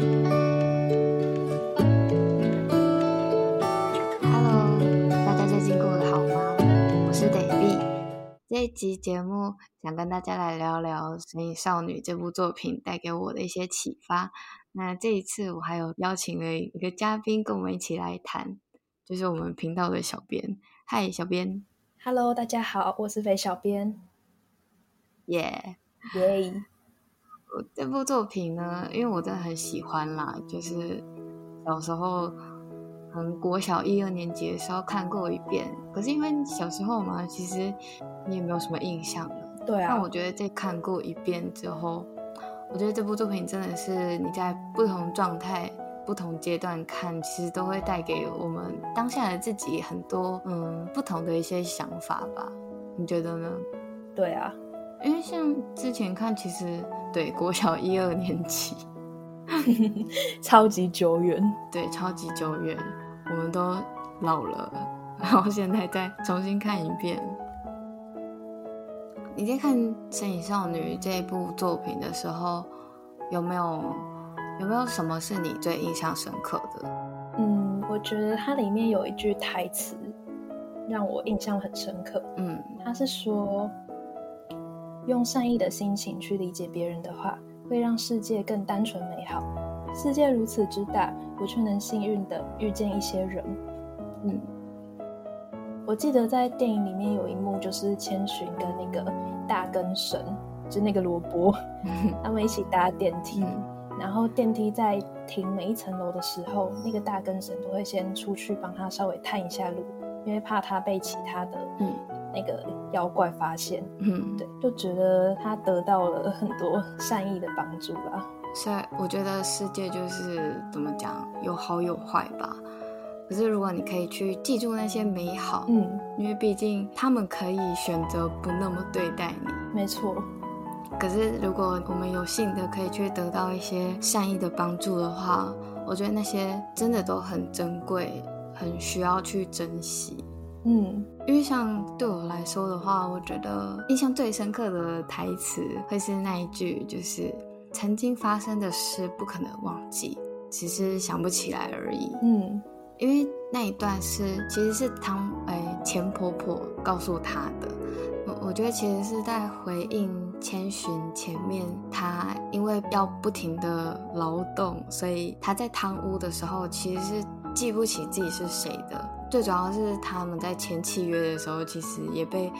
Hello，大家最近过得好吗？我是 David。这一集节目想跟大家来聊聊《神隐少女》这部作品带给我的一些启发。那这一次我还有邀请了一个嘉宾跟我们一起来谈，就是我们频道的小编。嗨，小编。Hello，大家好，我是肥小编。耶、耶、我这部作品呢，因为我真的很喜欢啦，就是小时候，嗯国小一二年级的时候看过一遍。可是因为小时候嘛，其实你也没有什么印象了。对啊但我，觉得在看过一遍之后，我觉得这部作品真的是你在不同状态、不同阶段看，其实都会带给我们当下的自己很多嗯不同的一些想法吧。你觉得呢？对啊，因为像之前看，其实对国小一二年级，超级久远。对超级久远，我们都老了，然后现在再重新看一遍。你在看《神隐少女》这一部作品的时候，有没有有没有什么是你最印象深刻的？嗯，我觉得它里面有一句台词让我印象很深刻。嗯他是说，用善意的心情去理解别人的话，会让世界更单纯美好。世界如此之大，我却能幸运的遇见一些人。嗯我记得在电影里面有一幕，就是千寻跟那个大根神，就那个萝卜，他们一起搭电梯。嗯然后电梯在停每一层楼的时候，那个大根神都会先出去帮他稍微探一下路，因为怕他被其他的嗯那个妖怪发现。嗯，对，就觉得他得到了很多善意的帮助吧。所以我觉得世界就是怎么讲，有好有坏吧。可是如果你可以去记住那些美好，嗯，因为毕竟他们可以选择不那么对待你。没错，可是如果我们有幸的可以去得到一些善意的帮助的话，我觉得那些真的都很珍贵，很需要去珍惜。嗯因为像对我来说的话，我觉得印象最深刻的台词会是那一句，就是曾经发生的事不可能忘记，只是想不起来而已。嗯因为那一段是其实是汤哎钱婆婆告诉她的，我我觉得其实是在回应千寻前面她因为要不停的劳动，所以她在贪污的时候其实是记不起自己是谁的。最主要是他们在签契约的时候，其实也被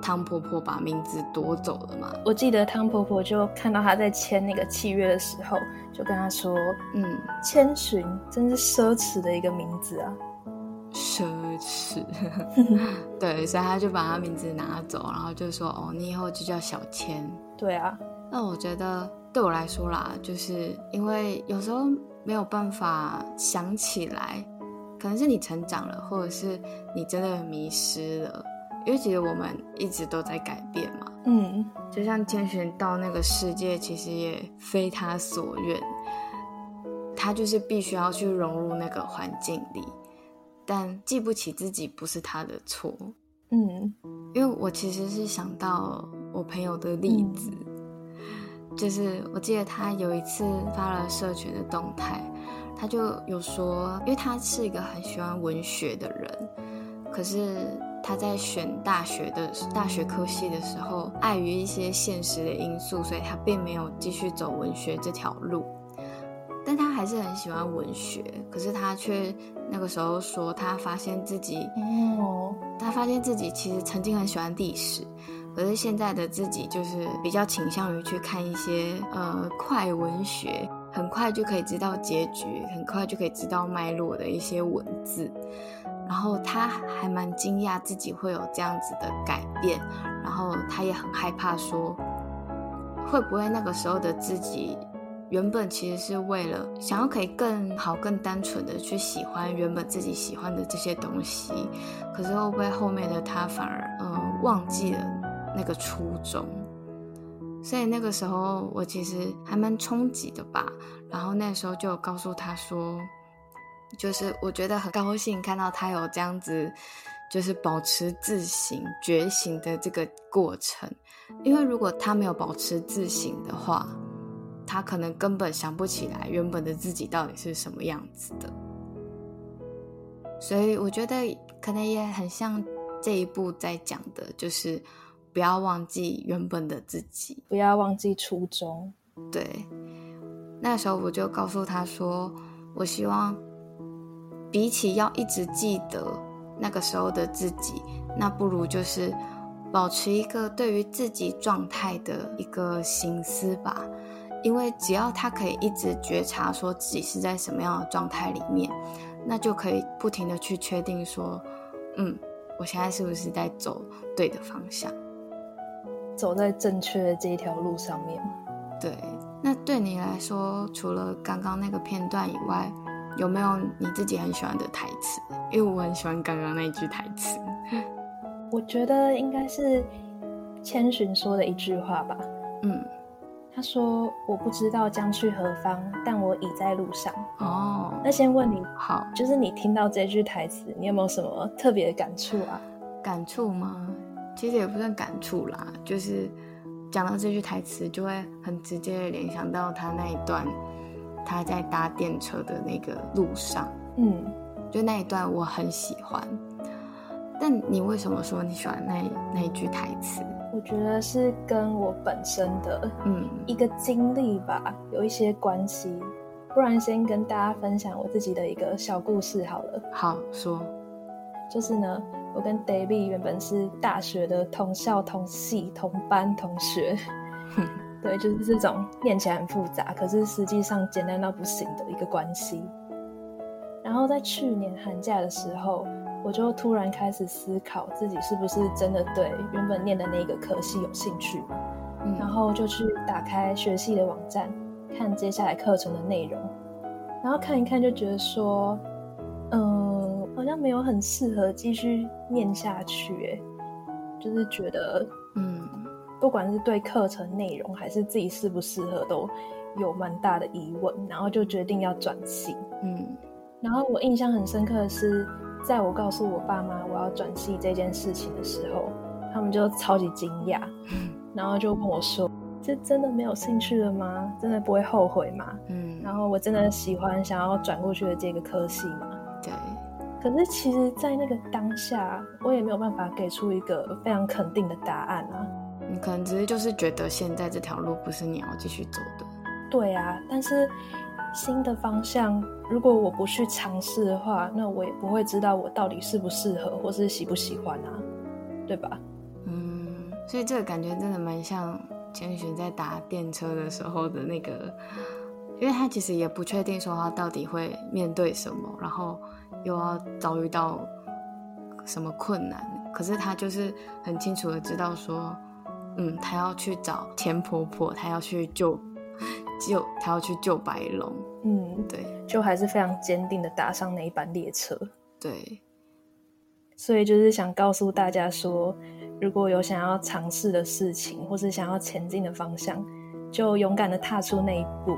汤婆婆把名字夺走了嘛。我记得汤婆婆就看到他在签那个契约的时候，就跟他说嗯，：“千寻真是奢侈的一个名字啊。奢侈，对，所以他就把他名字拿走，然后就说：“哦，你以后就叫小千。””对啊，那我觉得对我来说啦，就是因为有时候没有办法想起来，可能是你成长了，或者是你真的迷失了。因为其实我们一直都在改变嘛，嗯就像千寻到那个世界，其实也非他所愿，他就是必须要去融入那个环境里，但记不起自己不是他的错。嗯因为我其实是想到我朋友的例子，就是我记得他有一次发了社群的动态，他就有说，因为他是一个很喜欢文学的人，可是他在选大学的大学科系的时候，碍于一些现实的因素，所以他并没有继续走文学这条路。但他还是很喜欢文学，可是他却那个时候说，他发现自己哦，他发现自己其实曾经很喜欢历史，可是现在的自己就是比较倾向于去看一些呃快文学，很快就可以知道结局，很快就可以知道脉络的一些文字。然后他还蛮惊讶自己会有这样子的改变，然后他也很害怕说，会不会那个时候的自己原本其实是为了想要可以更好、更单纯的去喜欢原本自己喜欢的这些东西，可是会不会后面的他反而嗯、呃忘记了那个初衷？所以那个时候我其实还蛮冲击的吧。然后那时候就告诉他说，就是我觉得很高兴看到他有这样子，就是保持自省、觉醒的这个过程。因为如果他没有保持自省的话，他可能根本想不起来原本的自己到底是什么样子的。所以我觉得可能也很像这一部在讲的，就是不要忘记原本的自己，不要忘记初衷。对，那时候我就告诉他说，我希望比起要一直记得那个时候的自己，那不如就是保持一个对于自己状态的一个心思吧。因为只要他可以一直觉察说自己是在什么样的状态里面。那就可以不停的去确定说，嗯，我现在是不是在走对的方向，走在正确的这一条路上面？对。那对你来说，除了刚刚那个片段以外，有没有你自己很喜欢的台词？因为我很喜欢刚刚那一句台词。我觉得应该是千寻说的一句话吧。嗯。他说：“我不知道将去何方，但我已在路上。”哦，那先问你，好，就是你听到这句台词，你有没有什么特别的感触啊？感触吗？其实也不算感触啦，就是讲到这句台词，就会很直接的联想到他那一段他在搭电车的那个路上。嗯，就那一段我很喜欢。但你为什么说你喜欢那那一句台词？我觉得是跟我本身的嗯一个经历吧有一些关系，不然先跟大家分享我自己的一个小故事好了。好说，就是呢，我跟 David 原本是大学的同校、同系、同班同学，对，就是这种念起来很复杂，可是实际上简单到不行的一个关系。然后在去年寒假的时候。我就突然开始思考自己是不是真的对原本念的那个科系有兴趣，然后就去打开学系的网站看接下来课程的内容，然后看一看就觉得说，嗯，好像没有很适合继续念下去，哎，就是觉得，嗯，不管是对课程内容还是自己适不适合，都有蛮大的疑问，然后就决定要转系，嗯，然后我印象很深刻的是。在我告诉我爸妈我要转系这件事情的时候，他们就超级惊讶，然后就问我说：“这真的没有兴趣了吗？真的不会后悔吗？”嗯，然后我真的喜欢想要转过去的这个科系吗？对。可是其实，在那个当下，我也没有办法给出一个非常肯定的答案啊。你可能只是就是觉得现在这条路不是你要继续走的。对啊，但是。新的方向，如果我不去尝试的话，那我也不会知道我到底适不适合，或是喜不喜欢啊，对吧？嗯，所以这个感觉真的蛮像千寻在搭电车的时候的那个，因为他其实也不确定说他到底会面对什么，然后又要遭遇到什么困难，可是他就是很清楚的知道说，嗯，他要去找钱婆婆，他要去救。救他要去救白龙，嗯，对，就还是非常坚定的搭上那一班列车，对，所以就是想告诉大家说，如果有想要尝试的事情，或是想要前进的方向，就勇敢的踏出那一步，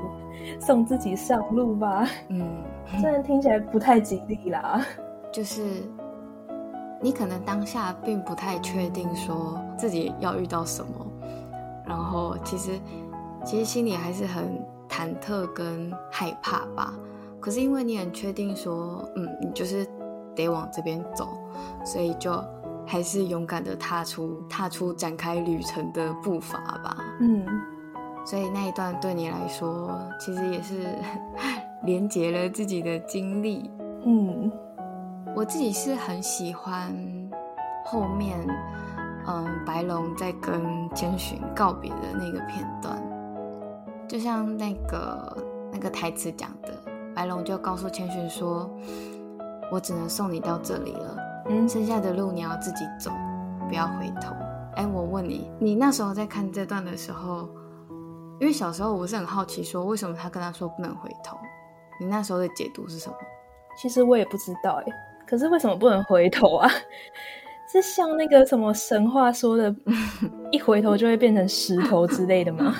送自己上路吧。嗯，虽然听起来不太吉利啦，就是你可能当下并不太确定说自己要遇到什么，然后其实。其实心里还是很忐忑跟害怕吧，可是因为你很确定说，嗯，你就是得往这边走，所以就还是勇敢的踏出踏出展开旅程的步伐吧。嗯，所以那一段对你来说，其实也是 连接了自己的经历。嗯，我自己是很喜欢后面，嗯，白龙在跟千寻告别的那个片段。就像那个那个台词讲的，白龙就告诉千寻说：“我只能送你到这里了，嗯，剩下的路你要自己走，不要回头。”哎，我问你，你那时候在看这段的时候，因为小时候我是很好奇，说为什么他跟他说不能回头？你那时候的解读是什么？其实我也不知道哎，可是为什么不能回头啊？是像那个什么神话说的，一回头就会变成石头之类的吗？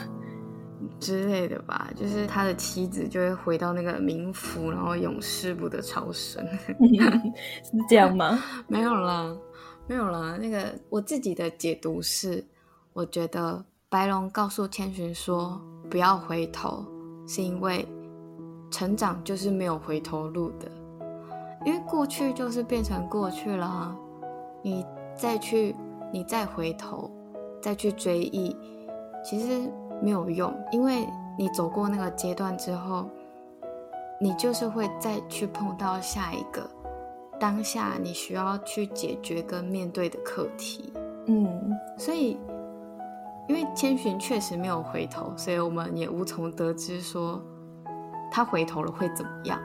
之类的吧，就是他的妻子就会回到那个冥府，然后永世不得超生，是这样吗？没有啦，没有啦。那个我自己的解读是，我觉得白龙告诉千寻说，不要回头，是因为成长就是没有回头路的，因为过去就是变成过去了，你再去，你再回头，再去追忆，其实没有用，因为你走过那个阶段之后，你就是会再去碰到下一个当下你需要去解决跟面对的课题。嗯，所以，因为千寻确实没有回头，所以我们也无从得知说他回头了会怎么样。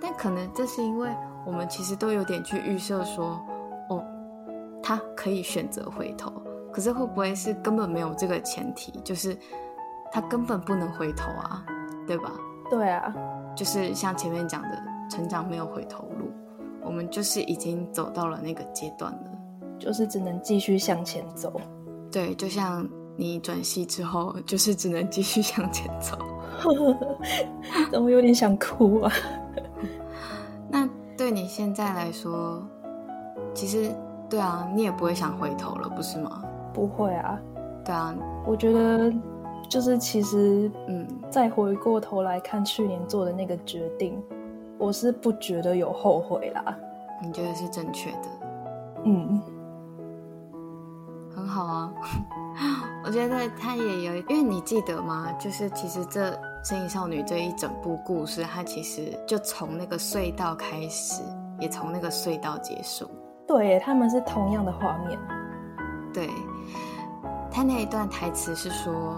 但可能这是因为我们其实都有点去预设说，哦，他可以选择回头，可是会不会是根本没有这个前提，就是他根本不能回头啊，对吧？对啊，就是像前面讲的，成长没有回头路，我们就是已经走到了那个阶段了。就是只能继续向前走。对，就像你转系之后，就是只能继续 向前走。怎么有点想哭啊？那对你现在来说，其实对啊，你也不会想回头了，不是吗？不会啊。对啊，我觉得就是其实，嗯，再回过头来看去年做的那个决定，我是不觉得有后悔啦。你觉得是正确的？嗯。很好啊，我觉得他也有，因为你记得吗？就是其实这《身影少女》这一整部故事，它其实就从那个隧道开始，也从那个隧道结束。对，他们是同样的画面。对，他那一段台词是说，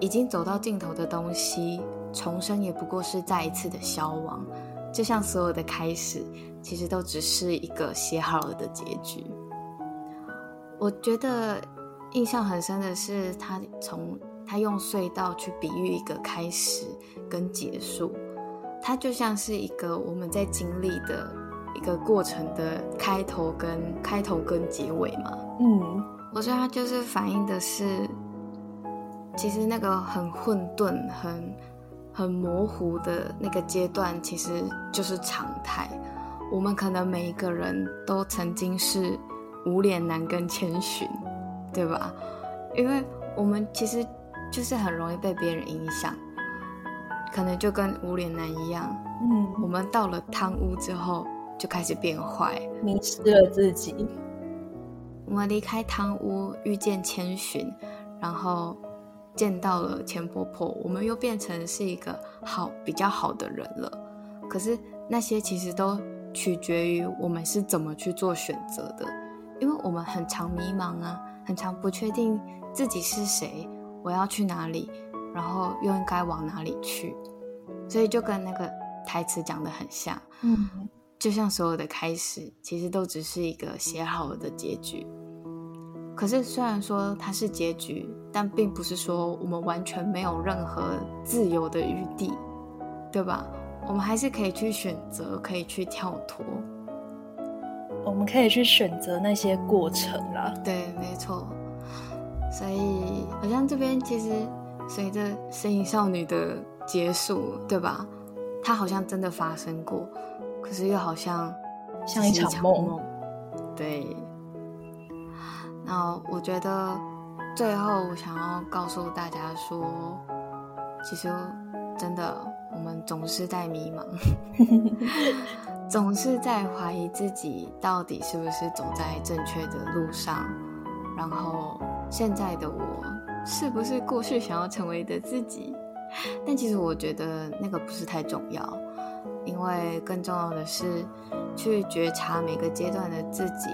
已经走到尽头的东西，重生也不过是再一次的消亡，就像所有的开始，其实都只是一个写好了的结局。我觉得印象很深的是，他从他用隧道去比喻一个开始跟结束，它就像是一个我们在经历的一个过程的开头跟开头跟结尾嘛。嗯，我觉得它就是反映的是，其实那个很混沌、很很模糊的那个阶段，其实就是常态。我们可能每一个人都曾经是。无脸男跟千寻，对吧？因为我们其实就是很容易被别人影响，可能就跟无脸男一样。嗯，我们到了汤屋之后就开始变坏，迷失了自己。我们离开汤屋，遇见千寻，然后见到了钱婆婆，我们又变成是一个好比较好的人了。可是那些其实都取决于我们是怎么去做选择的。因为我们很常迷茫啊，很常不确定自己是谁，我要去哪里，然后又应该往哪里去，所以就跟那个台词讲的很像，嗯，就像所有的开始，其实都只是一个写好了的结局。可是虽然说它是结局，但并不是说我们完全没有任何自由的余地，对吧？我们还是可以去选择，可以去跳脱。我们可以去选择那些过程啦。对，没错。所以好像这边其实随着《声音少女》的结束，对吧？它好像真的发生过，可是又好像像一场梦。对。那我觉得最后我想要告诉大家说，其实真的我们总是在迷茫。总是在怀疑自己到底是不是走在正确的路上，然后现在的我是不是过去想要成为的自己？但其实我觉得那个不是太重要，因为更重要的是去觉察每个阶段的自己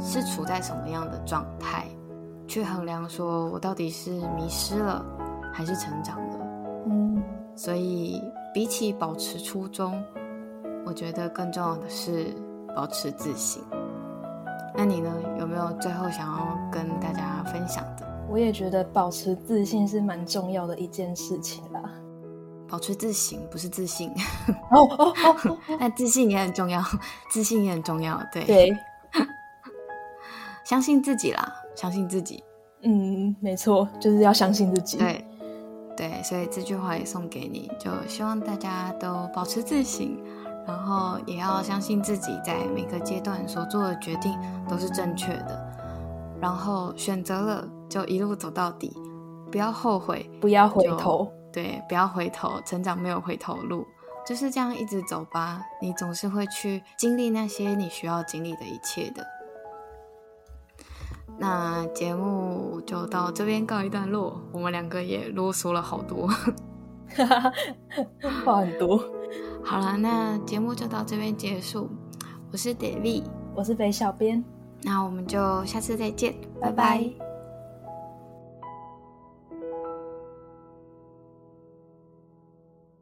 是处在什么样的状态，去衡量说我到底是迷失了还是成长了。嗯，所以比起保持初衷。我觉得更重要的是保持自信。那你呢？有没有最后想要跟大家分享的？我也觉得保持自信是蛮重要的一件事情啦。保持自信不是自信哦哦哦，那自信也很重要，自信也很重要。对对，相信自己啦，相信自己。嗯，没错，就是要相信自己。对对，所以这句话也送给你，就希望大家都保持自信。然后也要相信自己，在每个阶段所做的决定都是正确的。然后选择了就一路走到底，不要后悔，不要回头，对，不要回头，成长没有回头路，就是这样一直走吧。你总是会去经历那些你需要经历的一切的。那节目就到这边告一段落，我们两个也啰嗦了好多，话很多。好了，那节目就到这边结束。我是 David，我是肥小编，那我们就下次再见，拜拜。